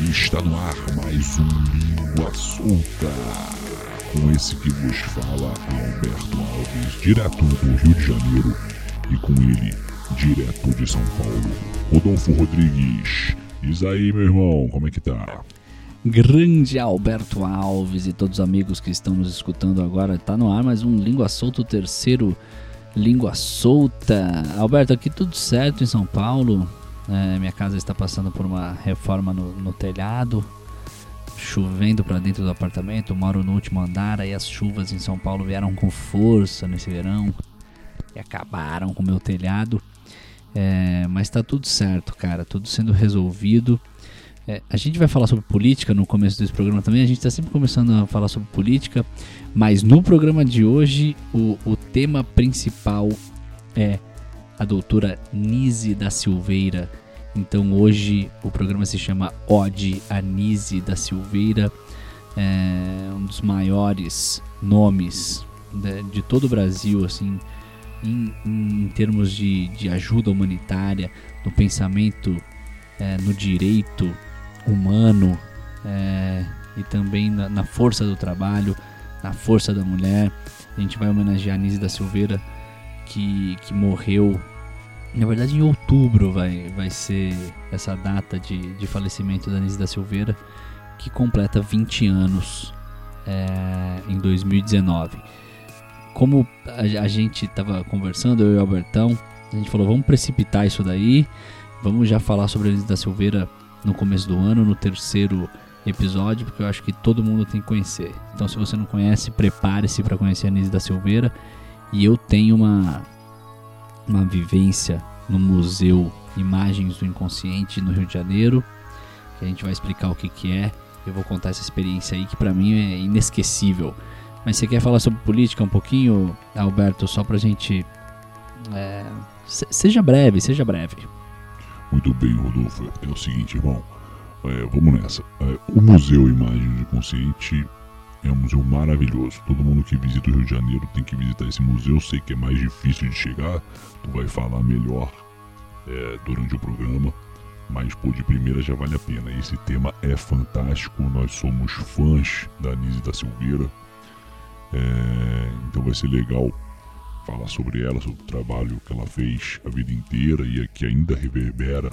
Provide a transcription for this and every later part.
Está no ar mais um Língua Solta. Com esse que vos fala Alberto Alves, direto do Rio de Janeiro. E com ele, direto de São Paulo, Rodolfo Rodrigues. Diz aí, meu irmão, como é que tá? Grande Alberto Alves e todos os amigos que estão nos escutando agora. Tá no ar mais um Língua Solta, o terceiro Língua Solta. Alberto, aqui tudo certo em São Paulo. É, minha casa está passando por uma reforma no, no telhado, chovendo para dentro do apartamento. Moro no último andar, aí as chuvas em São Paulo vieram com força nesse verão e acabaram com o meu telhado. É, mas tá tudo certo, cara, tudo sendo resolvido. É, a gente vai falar sobre política no começo desse programa também. A gente está sempre começando a falar sobre política, mas no programa de hoje o, o tema principal é a doutora Nise da Silveira. Então hoje o programa se chama Ode a Nise da Silveira, é um dos maiores nomes de, de todo o Brasil, assim, em, em termos de, de, ajuda humanitária, no pensamento, é, no direito humano é, e também na, na, força do trabalho, na força da mulher. A gente vai homenagear a Nise da Silveira que, que morreu. Na verdade, em outubro vai, vai ser essa data de, de falecimento da Anise da Silveira, que completa 20 anos é, em 2019. Como a, a gente estava conversando, eu e o Albertão, a gente falou: vamos precipitar isso daí, vamos já falar sobre a Anise da Silveira no começo do ano, no terceiro episódio, porque eu acho que todo mundo tem que conhecer. Então, se você não conhece, prepare-se para conhecer a Anise da Silveira e eu tenho uma, uma vivência no Museu Imagens do Inconsciente no Rio de Janeiro, que a gente vai explicar o que, que é. Eu vou contar essa experiência aí que para mim é inesquecível. Mas você quer falar sobre política um pouquinho, Alberto, só pra gente. É, seja breve, seja breve. Muito bem, Rodolfo. É o seguinte, irmão. É, vamos nessa. É, o Museu Imagens do Inconsciente é um museu maravilhoso. Todo mundo que visita o Rio de Janeiro tem que visitar esse museu. Sei que é mais difícil de chegar, tu vai falar melhor é, durante o programa. Mas pô, de primeira já vale a pena. Esse tema é fantástico. Nós somos fãs da Anise da Silveira. É, então vai ser legal falar sobre ela, sobre o trabalho que ela fez a vida inteira e que ainda reverbera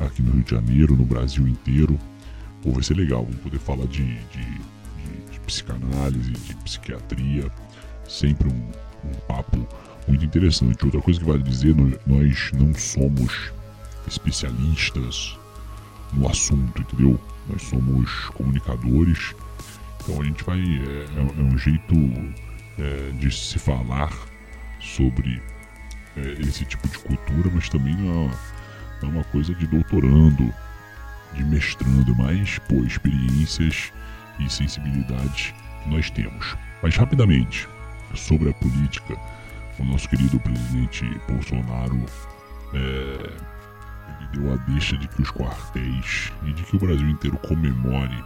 aqui no Rio de Janeiro, no Brasil inteiro. Pô, vai ser legal, vamos poder falar de, de psicanálise, de psiquiatria, sempre um, um papo muito interessante. Outra coisa que vale dizer, nós não somos especialistas no assunto, entendeu? Nós somos comunicadores, então a gente vai. É, é, é um jeito é, de se falar sobre é, esse tipo de cultura, mas também não é, não é uma coisa de doutorando, de mestrando, mas, pô, experiências e sensibilidade que nós temos. Mas rapidamente, sobre a política, o nosso querido presidente Bolsonaro é, ele deu a deixa de que os quartéis e de que o Brasil inteiro comemore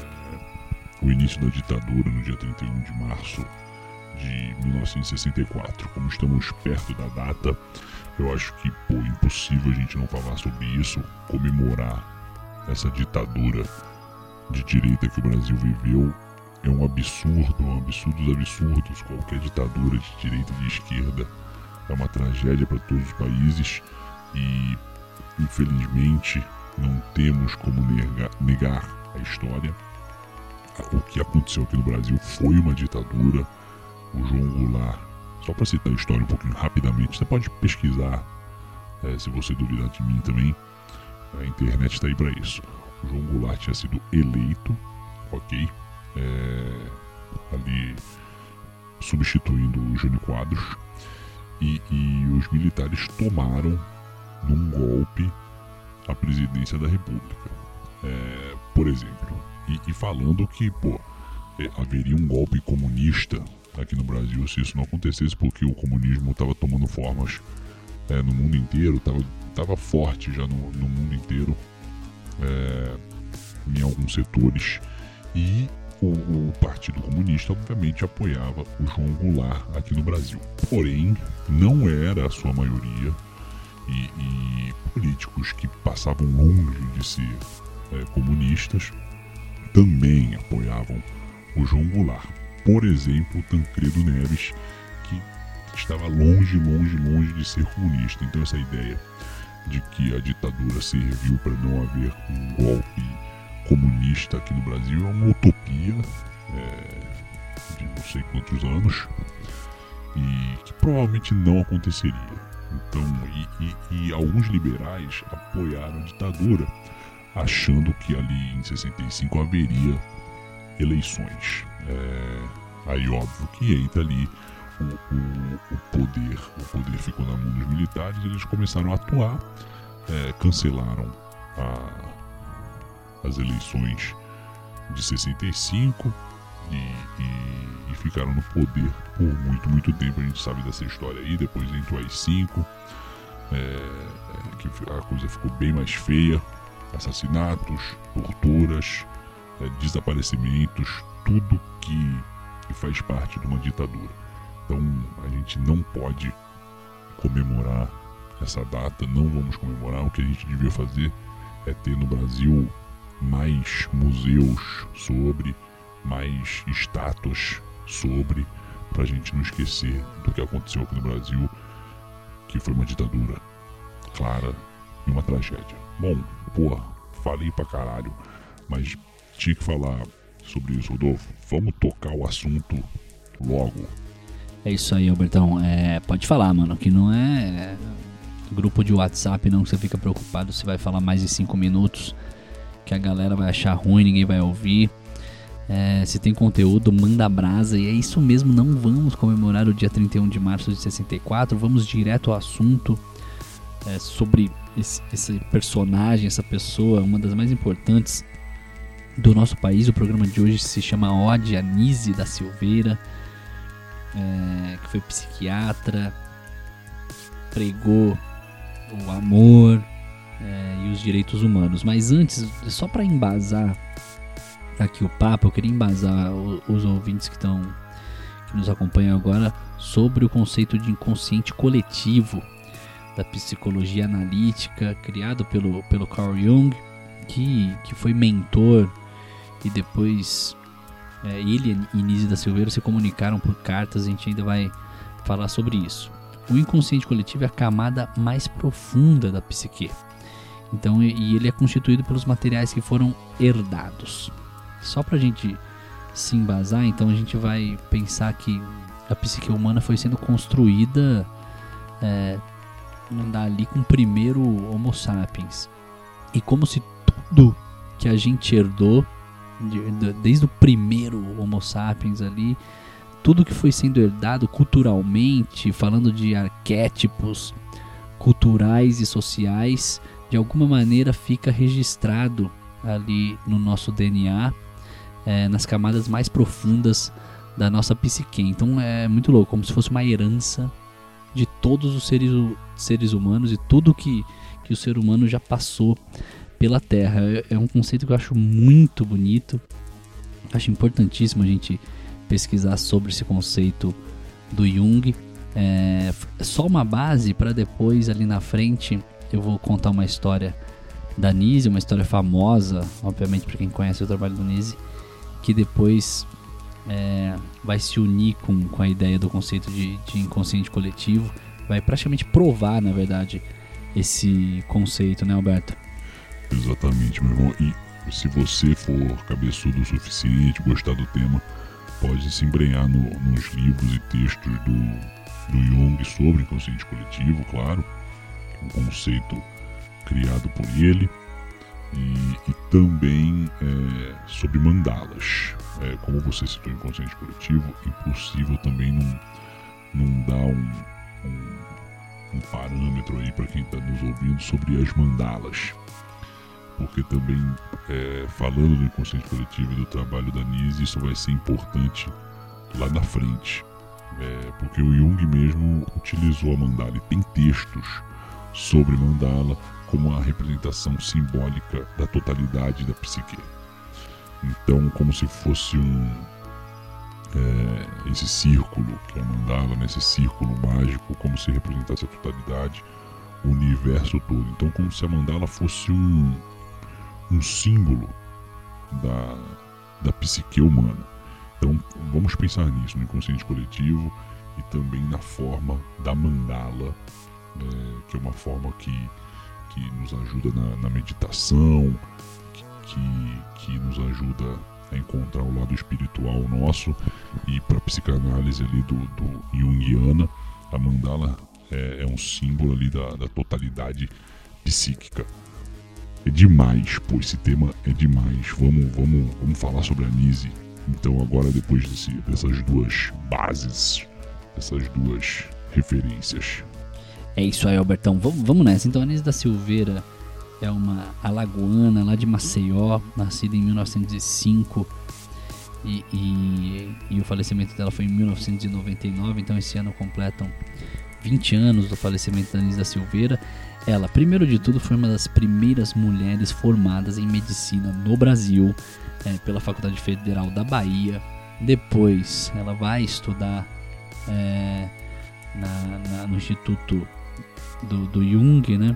é, o início da ditadura no dia 31 de março de 1964. Como estamos perto da data, eu acho que pô, impossível a gente não falar sobre isso, comemorar essa ditadura de direita que o Brasil viveu é um absurdo, um absurdo dos absurdos. Qualquer ditadura de direita e de esquerda é uma tragédia para todos os países e, infelizmente, não temos como negar, a história. O que aconteceu aqui no Brasil foi uma ditadura. O João Goulart, só para citar a história um pouquinho rapidamente, você pode pesquisar é, se você duvidar de mim também. A internet está aí para isso. João Goulart tinha sido eleito, ok? É, ali substituindo o Jânio Quadros. E, e os militares tomaram num golpe a presidência da República. É, por exemplo. E, e, falando que, pô, é, haveria um golpe comunista aqui no Brasil se isso não acontecesse, porque o comunismo estava tomando formas é, no mundo inteiro, estava tava forte já no, no mundo inteiro é, em alguns setores e o, o, Partido Comunista obviamente apoiava o João Goulart aqui no Brasil. Porém, não era a sua maioria e, e políticos que passavam longe de ser é, comunistas também apoiavam o João Goulart. Por exemplo, Tancredo Neves, que estava longe, longe, longe de ser comunista. Então essa ideia de que a ditadura serviu para não haver um golpe comunista aqui no Brasil é uma utopia é, de não sei quantos anos e que provavelmente não aconteceria. Então, e, e, e alguns liberais apoiaram a ditadura, achando que ali em 65 haveria eleições. É, aí óbvio que entra ali o, o, o, poder, o poder ficou na mão dos militares, eles começaram a atuar, é, cancelaram a, as eleições de 65 e, e, e, ficaram no poder por muito, muito tempo. A gente sabe dessa história aí. Depois entrou as cinco, é, é, que a coisa ficou bem mais feia: assassinatos, torturas, é, desaparecimentos, tudo que, que faz parte de uma ditadura. Então a gente não pode comemorar essa data, não vamos comemorar. O que a gente devia fazer é ter no Brasil mais museus sobre mais estátuas sobre, para a gente não esquecer do que aconteceu aqui no Brasil, que foi uma ditadura clara e uma tragédia. Bom, porra, falei pra caralho, mas tinha que falar sobre isso, Rodolfo. Vamos tocar o assunto logo. É isso aí, Albertão. É, pode falar, mano, que não é grupo de WhatsApp não que você fica preocupado se vai falar mais de 5 minutos, que a galera vai achar ruim, ninguém vai ouvir. É, se tem conteúdo, manda brasa. E é isso mesmo, não vamos comemorar o dia 31 de março de 64, vamos direto ao assunto é, sobre esse, esse, personagem, essa pessoa, uma das mais importantes do nosso país. O programa de hoje se chama Ode Anise da Silveira, é, que foi psiquiatra, pregou o amor é, e os direitos humanos. Mas antes, só para embasar aqui o papo, eu queria embasar os ouvintes que estão que nos acompanham agora sobre o conceito de inconsciente coletivo da psicologia analítica criado pelo, pelo Carl Jung, que, que foi mentor e depois é, ele e Nise da Silveira se comunicaram por cartas, a gente ainda vai falar sobre isso. O inconsciente coletivo é a camada mais profunda da psique. Então, e ele é constituído pelos materiais que foram herdados. Só pra gente se embasar, então a gente vai pensar que a psique humana foi sendo construída é, ali com o primeiro Homo sapiens. E como se tudo que a gente herdou, de, de, desde o primeiro Homo sapiens ali, tudo que foi sendo herdado culturalmente, falando de arquétipos culturais e sociais, de alguma maneira fica registrado ali no nosso DNA é, nas camadas mais profundas da nossa psique. Então é muito louco, como se fosse uma herança de todos os seres, seres humanos e tudo que, que o ser humano já passou pela Terra. É, é um conceito que eu acho muito bonito. Acho importantíssimo a gente pesquisar sobre esse conceito do Jung. É só uma base para depois ali na frente eu vou contar uma história da Nise, uma história famosa, obviamente para quem conhece o trabalho do Nise, que depois é, vai se unir com, com a ideia do conceito de, de inconsciente coletivo, vai praticamente provar, na verdade, esse conceito, né, Alberto? Exatamente, meu irmão. E se você for cabeçudo o suficiente, gostar do tema, pode se embrenhar no, nos livros e textos do, do Jung sobre inconsciente coletivo, claro, um conceito criado por ele e, e também é, sobre mandalas. É, como você citou inconsciente coletivo, impossível também não, não dar um, um, um parâmetro aí para quem está nos ouvindo sobre as mandalas. Porque também, é, falando do inconsciente coletivo e do trabalho da Nise, isso vai ser importante lá na frente. É, porque o Jung mesmo utilizou a mandala e tem textos sobre mandala como a representação simbólica da totalidade da psique. Então, como se fosse um é, esse círculo que é a mandala, né, esse círculo mágico, como se representasse a totalidade, o universo todo. Então, como se a mandala fosse um um símbolo da, da psique humana. Então vamos pensar nisso, no inconsciente coletivo e também na forma da mandala, é, que é uma forma que, que nos ajuda na, na meditação, que, que nos ajuda a encontrar o lado espiritual nosso e para a psicanálise ali do, do Jungiana, a mandala é, é um símbolo ali da, da totalidade psíquica. É demais, pô, esse tema é demais. Vamos, vamos, vamos falar sobre a Nise. Então agora depois desse, dessas duas bases, essas duas referências. É isso aí, Albertão. Vamos, vamos nessa. Então, a Nise da Silveira é uma alagoana lá de Maceió, nascida em 1905. E, e, e, o falecimento dela foi em 1999, então esse ano completam 20 anos do falecimento da Anisa Silveira. Ela, primeiro de tudo, foi uma das primeiras mulheres formadas em medicina no Brasil é, pela Faculdade Federal da Bahia. Depois, ela vai estudar é, na, na, no Instituto do, do, Jung, né?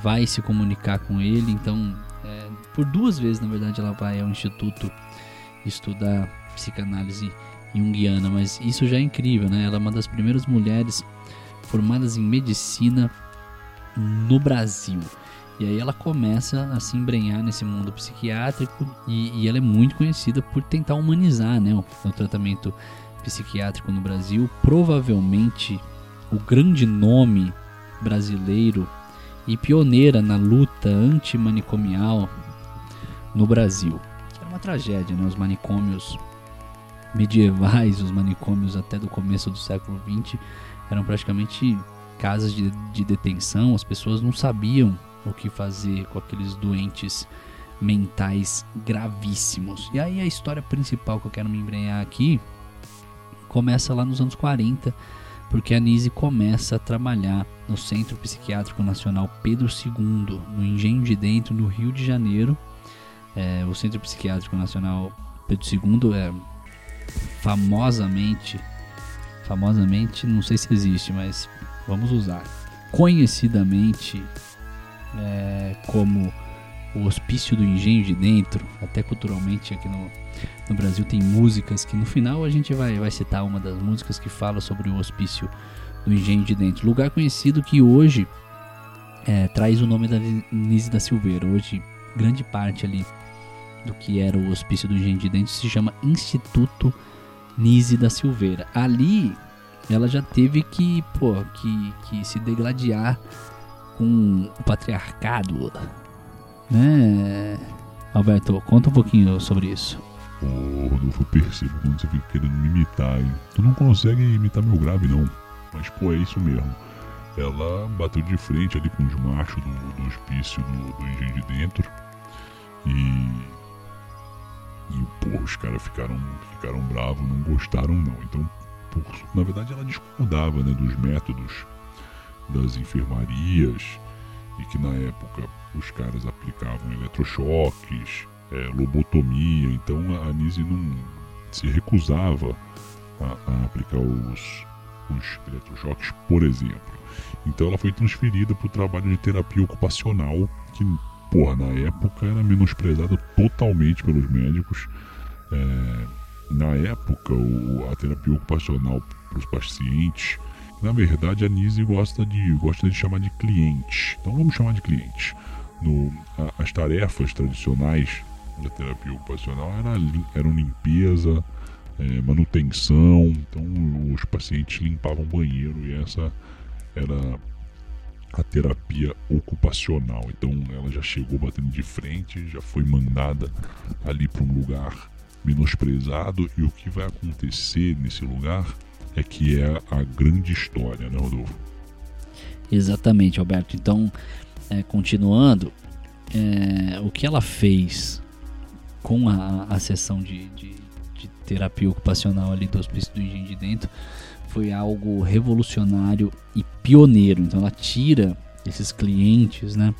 Vai se comunicar com ele. Então, é, por duas vezes, na verdade, ela vai ao Instituto estudar psicanálise junguiana. Mas isso já é incrível, né? Ela é uma das primeiras mulheres formadas em medicina no Brasil. E aí ela começa a se embrenhar nesse mundo psiquiátrico e, e ela é muito conhecida por tentar humanizar né, o, o tratamento psiquiátrico no Brasil. Provavelmente o grande nome brasileiro e pioneira na luta antimanicomial no Brasil. Era uma tragédia, né? Os manicômios medievais, os manicômios até do começo do século XX eram praticamente casas de, de detenção, as pessoas não sabiam o que fazer com aqueles doentes mentais gravíssimos. E aí a história principal que eu quero me embrenhar aqui começa lá nos anos 40, porque a Nise começa a trabalhar no Centro Psiquiátrico Nacional Pedro II, no Engenho de Dentro, no Rio de Janeiro. É, o Centro Psiquiátrico Nacional Pedro II é famosamente famosamente, não sei se existe, mas vamos usar. Conhecidamente é, como o Hospício do Engenho de Dentro, até culturalmente aqui no, no Brasil tem músicas que no final a gente vai, vai citar uma das músicas que fala sobre o Hospício do Engenho de Dentro. Lugar conhecido que hoje é, traz o nome da Nise da Silveira. Hoje, grande parte ali do que era o Hospício do Engenho de Dentro se chama Instituto Nise da Silveira. Ali ela já teve que, pô, que, que se degladiar com o patriarcado, né? Alberto, conta um pouquinho sobre isso. Ô, Rodolfo, eu percebo quando você fica querendo me imitar, hein? Tu não consegue imitar meu grave, não. Mas, pô, é isso mesmo. Ela bateu de frente ali com os machos do, do hospício do, do engenho de dentro. E e, pô, os caras ficaram, ficaram bravos, não gostaram não. Então, por, na verdade, ela discordava né, dos métodos das enfermarias e que na época os caras aplicavam eletrochoques, é, lobotomia. Então, a Anise não se recusava a, a aplicar os, os eletrochoques, por exemplo. Então, ela foi transferida para o trabalho de terapia ocupacional, que porra, na época era menosprezada totalmente pelos médicos. É, na época, o, a terapia ocupacional para os pacientes, na verdade, a Nise gosta de, gosta de chamar de cliente. Então vamos chamar de cliente. No, a, as tarefas tradicionais da terapia ocupacional era, eram limpeza, é, manutenção. Então os pacientes limpavam banheiro e essa era a terapia ocupacional. Então ela já chegou batendo de frente, já foi mandada ali para um lugar menosprezado e o que vai acontecer nesse lugar é que é a grande história, né, Rodolfo? Exatamente, Alberto. Então, é, continuando, é, o que ela fez com a, a sessão de, de, de terapia ocupacional ali do Hospício do Engenho de Dentro foi algo revolucionário e pioneiro. Então ela tira esses clientes, né?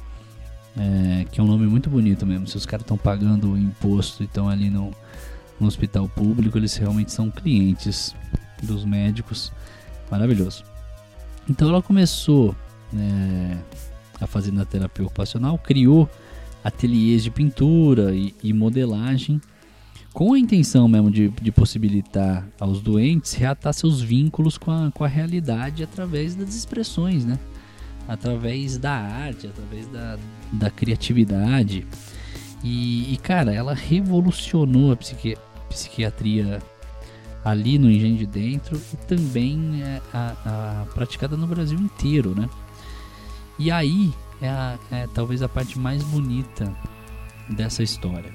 É, que é um nome muito bonito mesmo. Se os caras estão pagando o imposto e estão ali no, no hospital público, eles realmente são clientes dos médicos. Maravilhoso. Então ela começou é, a fazer na terapia ocupacional, criou ateliês de pintura e, e modelagem, com a intenção mesmo de, de, possibilitar aos doentes reatar seus vínculos com a, com a realidade através das expressões, né? Através da arte, através da, da criatividade. E, e, cara, ela revolucionou a psiqui psiquiatria ali no Engenho de Dentro e também é, a, a, praticada no Brasil inteiro, né? E aí é, a, é talvez a parte mais bonita dessa história,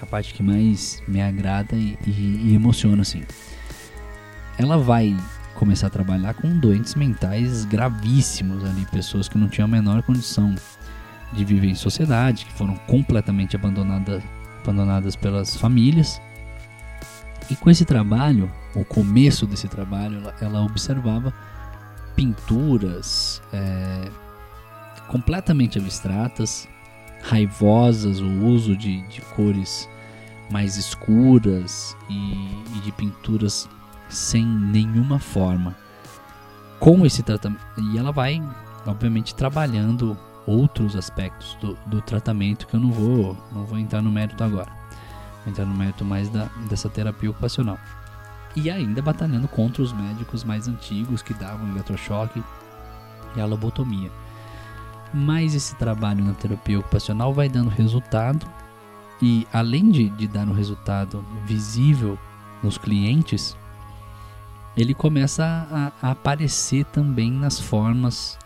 a parte que mais me agrada e, e, e emociona assim. Ela vai começar a trabalhar com doentes mentais gravíssimos ali, pessoas que não tinham a menor condição de viver em sociedade, que foram completamente abandonadas, abandonadas pelas famílias e com esse trabalho, o começo desse trabalho, ela, ela observava pinturas é, completamente abstratas, raivosas, o uso de, de cores mais escuras e, e, de pinturas sem nenhuma forma. Com esse tratamento, e ela vai, obviamente, trabalhando outros aspectos do, do tratamento que eu não vou, não vou entrar no mérito agora entrar no mérito mais da, dessa terapia ocupacional. E ainda batalhando contra os médicos mais antigos que davam eletrochoque e a lobotomia. Mas esse trabalho na terapia ocupacional vai dando resultado e além de, de dar um resultado visível nos clientes, ele começa a, a, aparecer também nas formas,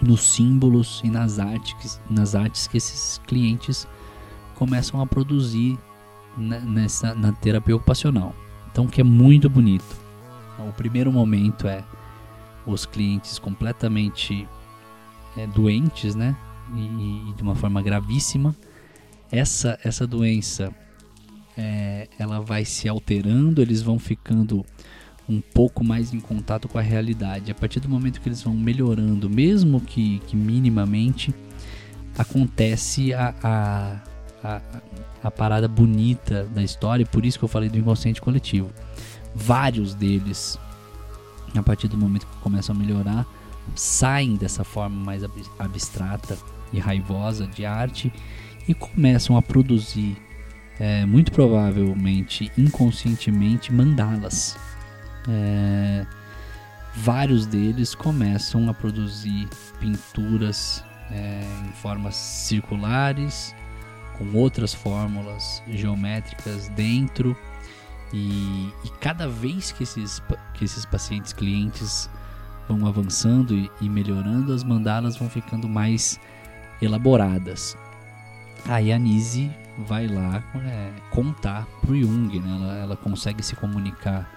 nos símbolos e nas artes, nas artes que esses clientes começam a produzir nessa na terapia ocupacional. Então, que é muito bonito. O primeiro momento é os clientes completamente é, doentes, né? E, e, de uma forma gravíssima. Essa essa doença é, ela vai se alterando, eles vão ficando um pouco mais em contato com a realidade. A partir do momento que eles vão melhorando, mesmo que, que minimamente, acontece a, a, a, a parada bonita da história, e por isso que eu falei do inconsciente coletivo. Vários deles, a partir do momento que começam a melhorar, saem dessa forma mais abstrata e raivosa de arte e começam a produzir, é, muito provavelmente inconscientemente, mandalas. É, vários deles começam a produzir pinturas é, em formas circulares com outras fórmulas geométricas dentro. E, e, cada vez que esses, que esses pacientes clientes vão avançando e, e melhorando, as mandalas vão ficando mais elaboradas. Aí a Nise vai lá é, contar pro Jung, né? ela, ela consegue se comunicar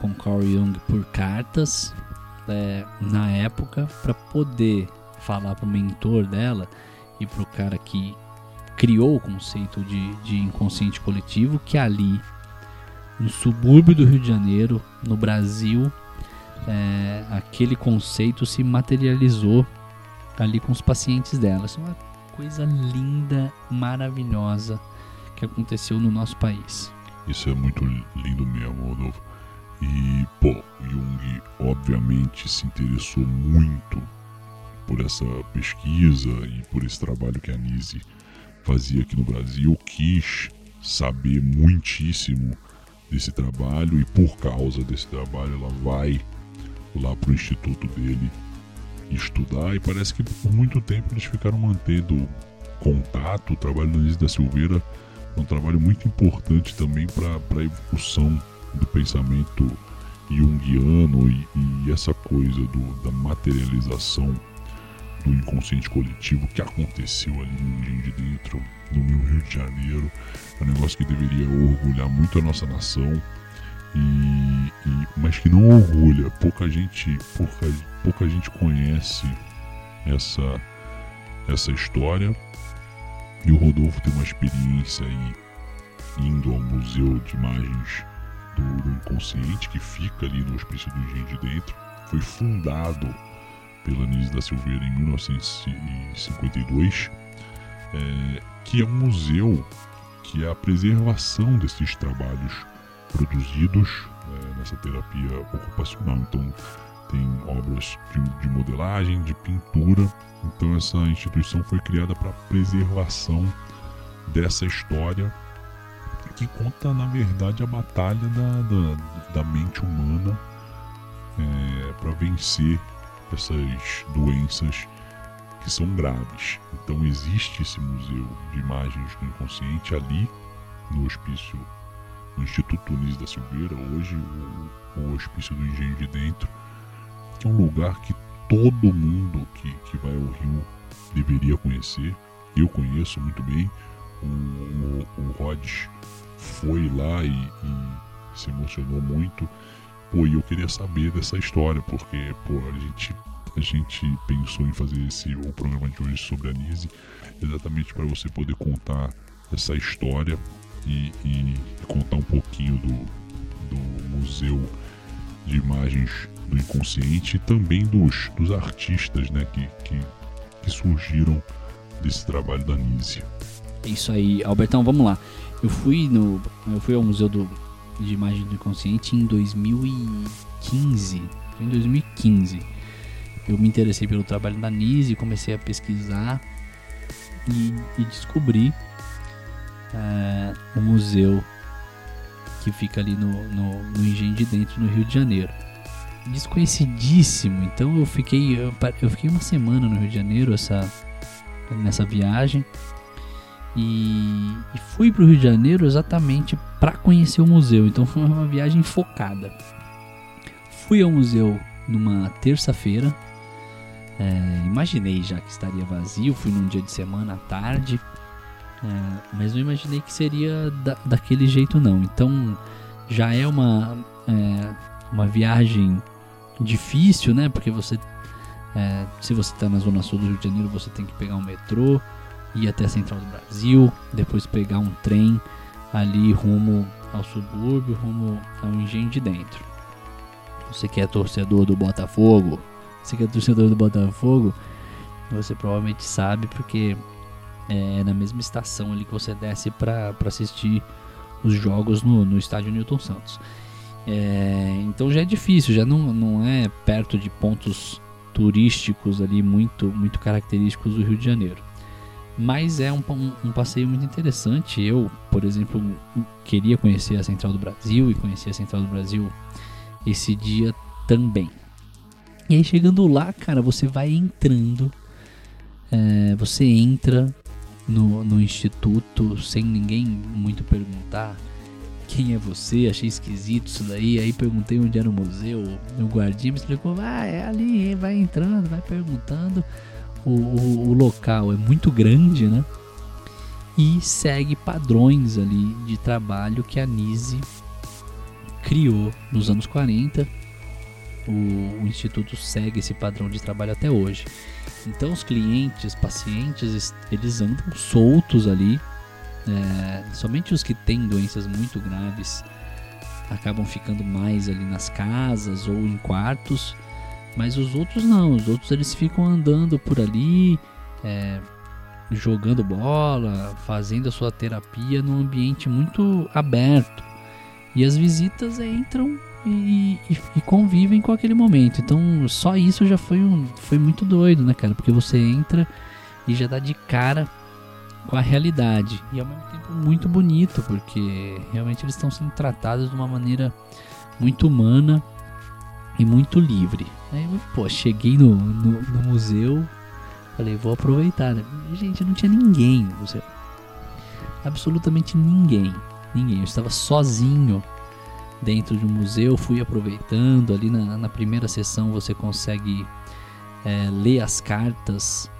com Carl Jung por cartas é, na época para poder falar pro mentor dela e pro cara que criou o conceito de, de inconsciente coletivo, que ali, no subúrbio do Rio de Janeiro, no Brasil, é, aquele conceito se materializou ali com os pacientes dela. Isso é uma coisa linda, maravilhosa que aconteceu no nosso país. Isso é muito lindo mesmo, Rodolfo. E, pô, Jung obviamente se interessou muito por essa pesquisa e por esse trabalho que a Nise fazia aqui no Brasil, quis saber muitíssimo desse trabalho e por causa desse trabalho ela vai lá para o instituto dele estudar e parece que por muito tempo eles ficaram mantendo contato. O trabalho da Anise da Silveira é um trabalho muito importante também para a evolução do pensamento junguiano e, e essa coisa do, da materialização do inconsciente coletivo que aconteceu ali de Dentro, no meu Rio de Janeiro. É um negócio que deveria orgulhar muito a nossa nação, e, e, mas que não orgulha. Pouca gente, pouca, pouca gente conhece essa, essa história. E o Rodolfo tem uma experiência aí indo ao Museu de Imagens do, do Inconsciente, que fica ali no Hospício do Engenho de Dentro. Foi fundado pela Nise da Silveira em 1952, é, que é um museu que é a preservação desses trabalhos produzidos é, nessa terapia ocupacional. Então, tem obras de, de modelagem, de pintura. Então essa instituição foi criada para preservação dessa história que conta na verdade a batalha da, da, da mente humana é, para vencer essas doenças que são graves. Então existe esse museu de imagens do inconsciente ali no hospício, no Instituto Nunes da Silveira, hoje o, o hospício do Engenho de Dentro, que é um lugar que todo mundo que, que vai ao Rio deveria conhecer. Eu conheço muito bem. O, o, o Rhodes foi lá e, e se emocionou muito. Pô, e eu queria saber dessa história, porque pô, a gente a gente pensou em fazer esse o programa de hoje sobre a Nise exatamente para você poder contar essa história e, e, contar um pouquinho do, do museu de imagens do inconsciente e também dos, dos artistas né, que, que, que surgiram desse trabalho da Nise. Isso aí, Albertão, vamos lá. Eu fui no, eu fui ao museu do, de imagens do inconsciente em 2015, em 2015 eu me interessei pelo trabalho da Nise, comecei a pesquisar e, e descobri é, o museu que fica ali no, no, no Engenho de Dentro, no Rio de Janeiro. Desconhecidíssimo, então eu fiquei, eu, eu fiquei uma semana no Rio de Janeiro essa, nessa viagem e, e fui para o Rio de Janeiro exatamente para conhecer o museu, então foi uma viagem focada. Fui ao museu numa terça-feira, é, imaginei já que estaria vazio, fui num dia de semana à tarde, é, mas não imaginei que seria da, daquele jeito não. Então já é uma, é, uma viagem difícil, né? Porque você, é, se você está na zona sul do Rio de Janeiro, você tem que pegar um metrô, ir até a Central do Brasil, depois pegar um trem ali rumo ao subúrbio, rumo ao engenho de dentro. Você que é torcedor do Botafogo, você que é torcedor do Botafogo, você provavelmente sabe porque é na mesma estação ali que você desce para assistir os jogos no, no estádio Newton Santos. É, então já é difícil, já não, não é perto de pontos turísticos ali muito, muito característicos do Rio de Janeiro. Mas é um, um, um, passeio muito interessante. Eu, por exemplo, queria conhecer a Central do Brasil e conhecer a Central do Brasil esse dia também. E aí chegando lá, cara, você vai entrando. É, você entra no, no instituto sem ninguém muito perguntar quem é você, achei esquisito isso daí. Aí perguntei onde era o museu. O guardinha me explicou: ah, é ali, vai entrando, vai perguntando. O, o, o, local é muito grande, né? E segue padrões ali de trabalho que a Nise criou nos anos 40 o, o Instituto segue esse padrão de trabalho até hoje. Então os clientes, pacientes, eles andam soltos ali. É, somente os que têm doenças muito graves acabam ficando mais ali nas casas ou em quartos, mas os outros não. Os outros eles ficam andando por ali, é, jogando bola, fazendo a sua terapia num ambiente muito aberto. E as visitas entram e, e, e, convivem com aquele momento. Então, só isso já foi, um, foi muito doido, né, cara? Porque você entra e já dá de cara com a realidade. E ao mesmo tempo muito bonito, porque realmente eles estão sendo tratados de uma maneira muito humana e muito livre. Aí, pô, cheguei no, no, no museu, falei, vou aproveitar. Né? Gente, não tinha ninguém no museu. Absolutamente ninguém. Ninguém. Eu estava sozinho dentro de um museu, fui aproveitando. Ali na, na primeira sessão você consegue é, ler as cartas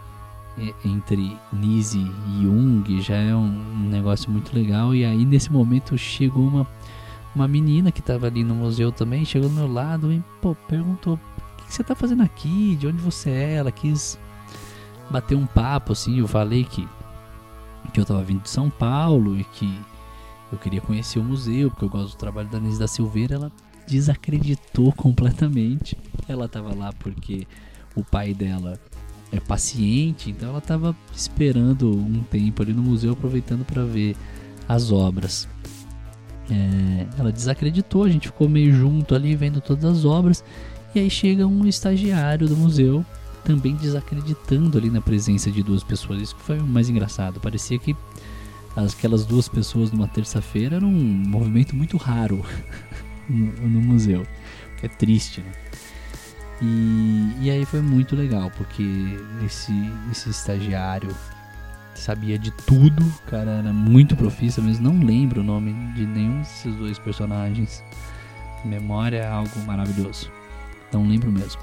entre Nise e Jung, já é um, negócio muito legal. E aí nesse momento chegou uma, uma menina que estava ali no museu também, chegou do meu lado e pô, perguntou: O que você está fazendo aqui? De onde você é? Ela quis bater um papo assim. Eu falei que, que eu estava vindo de São Paulo e que eu queria conhecer o museu, porque eu gosto do trabalho da Anise da Silveira. Ela desacreditou completamente. Ela estava lá porque o pai dela é paciente, então ela estava esperando um tempo ali no museu, aproveitando para ver as obras. É, ela desacreditou, a gente ficou meio junto ali vendo todas as obras E aí chega um estagiário do museu também desacreditando ali na presença de duas pessoas. Isso que foi o mais engraçado. Parecia que aquelas duas pessoas numa terça-feira era um movimento muito raro no, no, museu. É triste, né? E, e aí foi muito legal, porque esse, esse estagiário sabia de tudo, o cara era muito profissa, mas não lembro o nome de nenhum desses dois personagens. Memória é algo maravilhoso. Não lembro mesmo.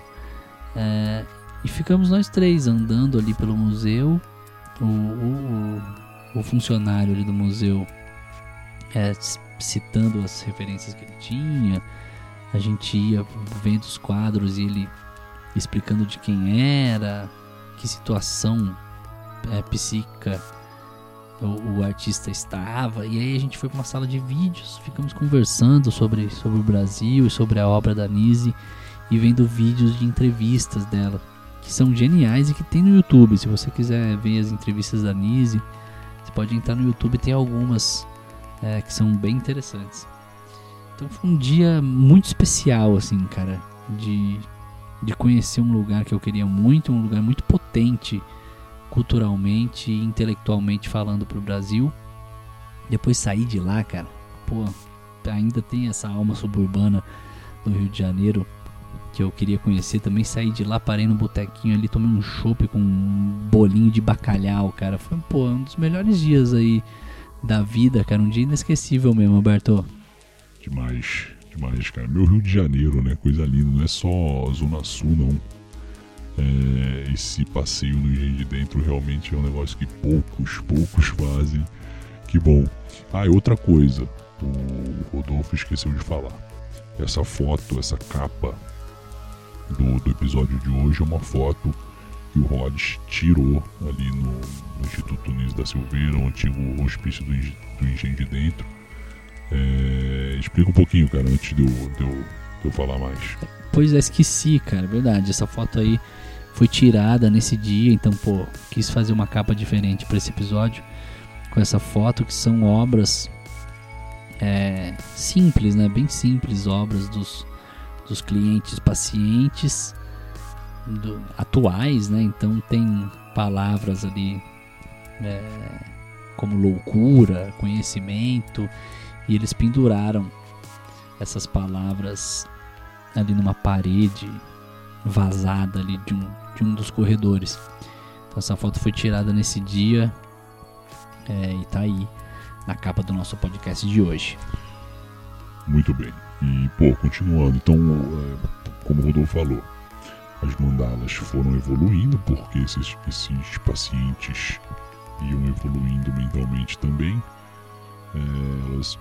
É, e ficamos nós três andando ali pelo museu. O, o, o funcionário ali do museu é, citando as referências que ele tinha. A gente ia vendo os quadros e ele explicando de quem era, que situação é, psíquica o, o, artista estava. E aí a gente foi para uma sala de vídeos, ficamos conversando sobre, sobre o Brasil e sobre a obra da Nise e vendo vídeos de entrevistas dela, que são geniais e que tem no YouTube. Se você quiser ver as entrevistas da Nise, você pode entrar no YouTube, tem algumas é, que são bem interessantes. Então foi um dia muito especial, assim, cara, de, de conhecer um lugar que eu queria muito, um lugar muito potente culturalmente e intelectualmente falando pro Brasil. Depois sair de lá, cara, pô, ainda tem essa alma suburbana do Rio de Janeiro que eu queria conhecer. Também saí de lá, parei no botequinho ali, tomei um chopp com um bolinho de bacalhau, cara. Foi, pô, um dos melhores dias aí da vida, cara. Um dia inesquecível mesmo, Alberto. Demais, demais, cara. Meu Rio de Janeiro, né? Coisa linda. Não é só Zona Sul, não. É, esse passeio no Engenho de Dentro realmente é um negócio que poucos, poucos fazem. Que bom. Ah, e outra coisa. O Rodolfo esqueceu de falar. Essa foto, essa capa do, do episódio de hoje é uma foto que o Rhodes tirou ali no, no Instituto Nunes da Silveira, o antigo hospício do, do Engenho de Dentro. É, explica um pouquinho, cara, antes de eu, de, eu, de eu falar mais. Pois é, esqueci, cara, verdade. Essa foto aí foi tirada nesse dia, então, pô, quis fazer uma capa diferente para esse episódio com essa foto, que são obras é, simples, né? Bem simples, obras dos dos clientes pacientes do, atuais, né? Então tem palavras ali é, como loucura, conhecimento, e eles penduraram essas palavras ali numa parede vazada ali de um, de um dos corredores. Então essa foto foi tirada nesse dia é, e tá aí na capa do nosso podcast de hoje. Muito bem. E, pô, continuando, então, é, como o Rodolfo falou, as mandalas foram evoluindo porque esses, esses pacientes iam evoluindo mentalmente também, é, elas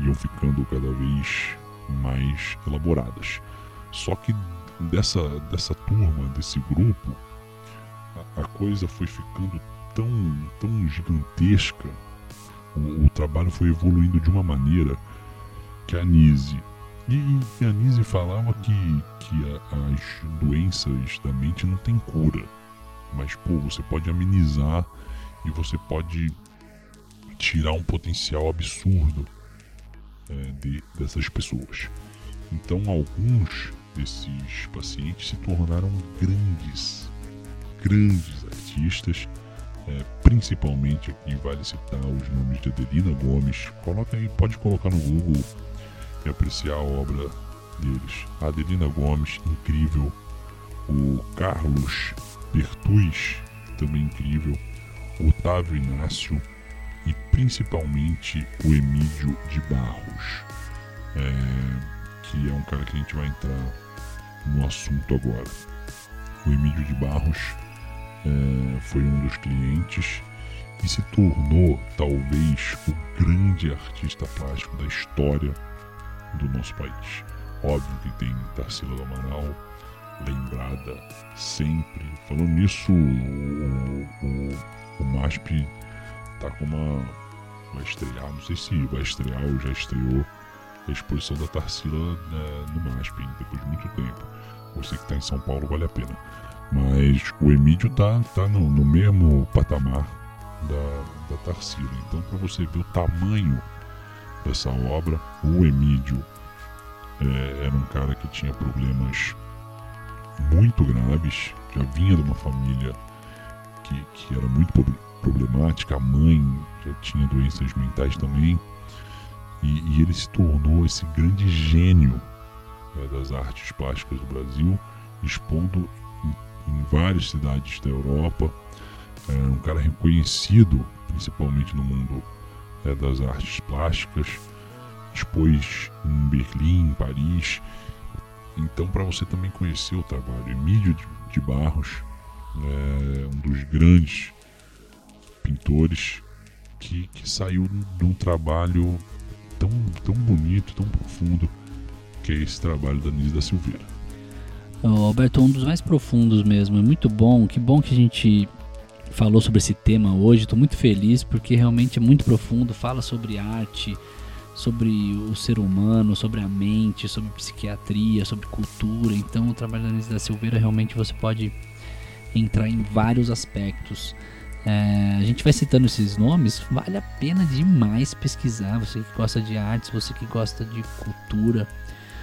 iam ficando cada vez mais elaboradas. Só que dessa, dessa turma, desse grupo, a, a coisa foi ficando tão, tão gigantesca, o, o trabalho foi evoluindo de uma maneira que a Nise e, e a Nise falava que, que a, as doenças da mente não tem cura. Mas, pô, você pode amenizar e você pode tirar um potencial absurdo é, de, dessas pessoas. Então, alguns desses pacientes se tornaram grandes, grandes artistas. É, principalmente aqui vale citar os nomes de Adelina Gomes. Coloca aí, pode colocar no Google e apreciar a obra deles. Adelina Gomes, incrível. O Carlos Bertuz, também incrível. Otávio Inácio e principalmente o Emílio de Barros, é, que é um cara que a gente vai entrar no assunto agora. O Emílio de Barros é, foi um dos clientes e se tornou talvez o grande artista plástico da história do nosso país. Óbvio que tem Tarsila do Amaral, lembrada sempre. Falando nisso, o, o, o MASP tá com uma. Vai estrear, não sei se vai estrear ou já estreou a exposição da Tarsila né, no MASP, depois de muito tempo. Você que está em São Paulo vale a pena. Mas o Emílio tá, tá no, no mesmo patamar da, da Tarsila. Então, para você ver o tamanho dessa obra. O Emílio é, era um cara que tinha problemas muito graves, já vinha de uma família que, que era muito problemática, a mãe já tinha doenças mentais também, e, e ele se tornou esse grande gênio né, das artes plásticas do Brasil, expondo em, em várias cidades da Europa, é um cara reconhecido principalmente no mundo é, das artes plásticas, expôs em Berlim, em Paris. Então, para você também conhecer o trabalho, Emílio de Barros é um dos grandes pintores que, que saiu de um trabalho tão, tão bonito, tão profundo, que é esse trabalho da Nise da Silveira. Alberto, um dos mais profundos mesmo, é muito bom, que bom que a gente falou sobre esse tema hoje. Estou muito feliz porque realmente é muito profundo. Fala sobre arte, sobre o ser humano, sobre a mente, sobre psiquiatria, sobre cultura. Então, o trabalho da Anise da Silveira realmente você pode entrar em vários aspectos. É, a gente vai citando esses nomes, vale a pena demais pesquisar. Você que gosta de artes, você que gosta de cultura,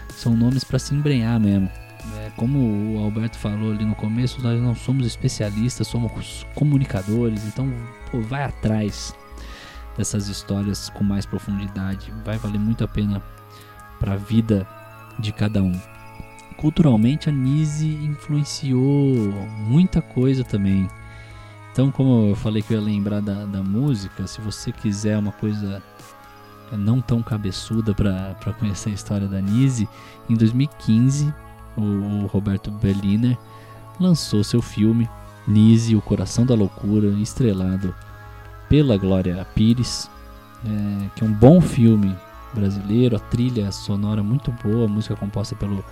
são nomes para se embrenhar mesmo. É, como o Alberto falou ali no começo, nós não somos especialistas, somos comunicadores, então pô, vai atrás dessas histórias com mais profundidade, vai valer muito a pena para a vida de cada um. Culturalmente, a Nise influenciou muita coisa também. Então, como eu falei que eu ia lembrar da, da música, se você quiser uma coisa não tão cabeçuda para conhecer a história da Nise, em 2015 o Roberto Berliner lançou seu filme Nise, O Coração da Loucura, estrelado pela Glória Pires, é, que é um bom filme brasileiro, a trilha sonora muito boa, a música composta pelo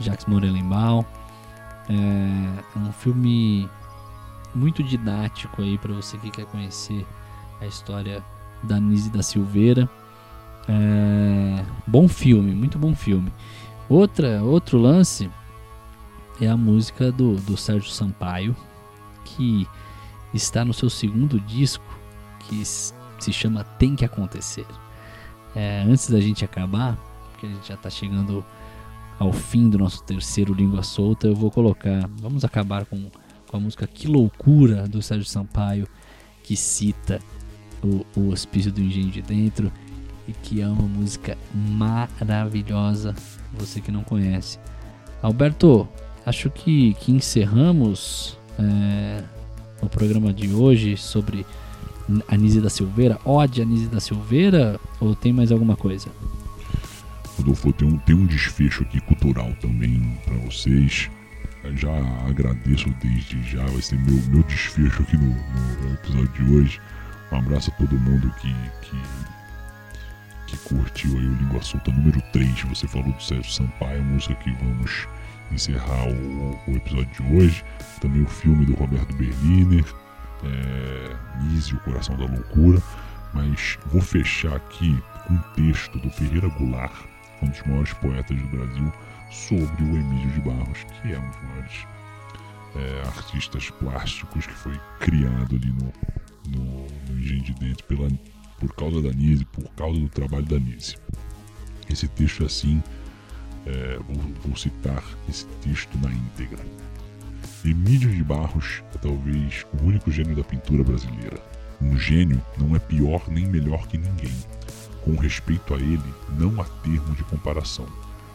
Jacques Morelenbaum. É, é um filme muito didático aí para você que quer conhecer a história da Nise da Silveira. É, bom filme, muito bom filme. Outra, outro lance é a música do, do Sérgio Sampaio, que está no seu segundo disco, que se chama Tem Que Acontecer. É, antes da gente acabar, porque a gente já está chegando ao fim do nosso terceiro Língua Solta, eu vou colocar, vamos acabar com, com a música Que Loucura, do Sérgio Sampaio, que cita o, o Hospício do Engenho de Dentro, e que é uma música maravilhosa, você que não conhece. Alberto, acho que, que encerramos é, o programa de hoje sobre Anísia da Silveira, Ode Anísia da Silveira, ou tem mais alguma coisa? Rodolfo, tem um, tem um desfecho aqui cultural também para vocês. Já agradeço desde já, vai ser meu, meu desfecho aqui no, no episódio de hoje. Um abraço a todo mundo que, que que curtiu aí o Língua Solta número 3. Você falou do Sérgio Sampaio, a música que vamos encerrar o, o, episódio de hoje. Também o filme do Roberto Berliner, é, Nise, o Coração da Loucura. Mas vou fechar aqui com um texto do Ferreira Goulart, um dos maiores poetas do Brasil, sobre o Emílio de Barros, que é um dos maiores é, artistas plásticos que foi criado ali no, no, no Engenho de Dentro pela por causa da Nise, por causa do trabalho da Nise. Esse texto assim, é, vou, vou citar esse texto na íntegra. Emílio de Barros é talvez o único gênio da pintura brasileira. Um gênio não é pior nem melhor que ninguém. Com respeito a ele, não há termo de comparação.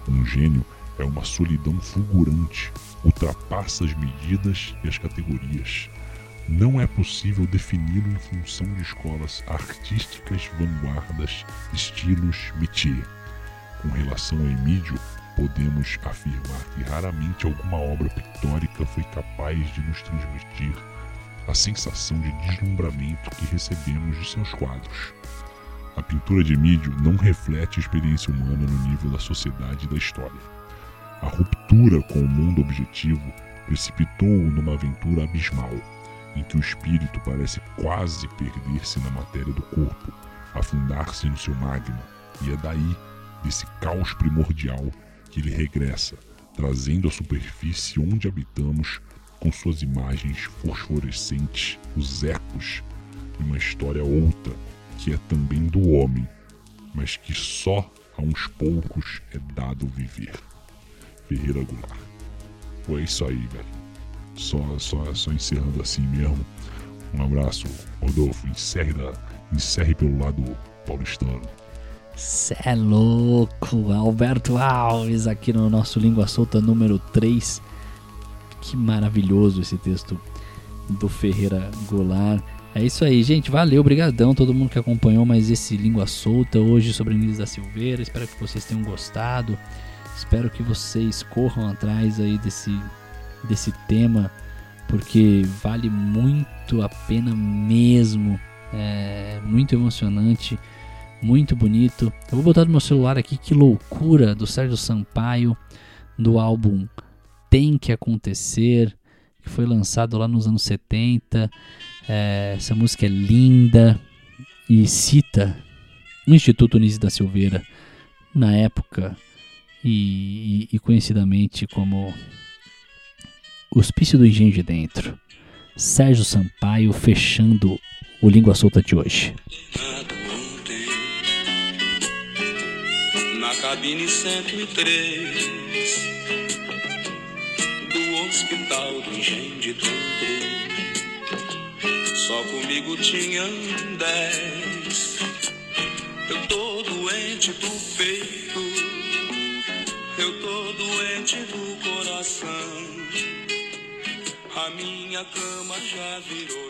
Um gênio é uma solidão fulgurante, ultrapassa as medidas e as categorias não é possível defini-lo em função de escolas artísticas, vanguardas, estilos, métier. Com relação a Emílio, podemos afirmar que raramente alguma obra pictórica foi capaz de nos transmitir a sensação de deslumbramento que recebemos de seus quadros. A pintura de Emílio não reflete a experiência humana no nível da sociedade e da história. A ruptura com o mundo objetivo precipitou-o numa aventura abismal em que o espírito parece quase perder-se na matéria do corpo, afundar-se no seu magma, e é daí, desse caos primordial, que ele regressa, trazendo à superfície onde habitamos, com suas imagens fosforescentes, os ecos de uma história outra, que é também do homem, mas que só a uns poucos é dado viver. Ferreira Goulart Pô, é isso aí, velho. Só, só, só encerrando assim mesmo. Um abraço, Rodolfo. Encerre, da, encerre pelo lado paulistano. Cê é louco, Alberto Alves aqui no nosso Língua Solta número 3. Que maravilhoso esse texto do Ferreira Goulart. É isso aí, gente. Valeu, obrigadão todo mundo que acompanhou mais esse Língua Solta hoje sobre Inês da Silveira. Espero que vocês tenham gostado. Espero que vocês corram atrás aí desse, desse tema, porque vale muito a pena mesmo. É muito emocionante, muito bonito. Eu vou botar no meu celular aqui que loucura do Sérgio Sampaio do álbum Tem que acontecer, que foi lançado lá nos anos 70. É, essa música é linda e cita o Instituto Nise da Silveira na época e, e, e conhecidamente como Hospício do Engenho de Dentro. Sérgio Sampaio fechando o Língua Solta de hoje. Na cabine 103 do Hospital do Engenho de Dentro. Só comigo tinham dez. Eu tô doente do peito, eu tô doente do coração. A minha cama já virou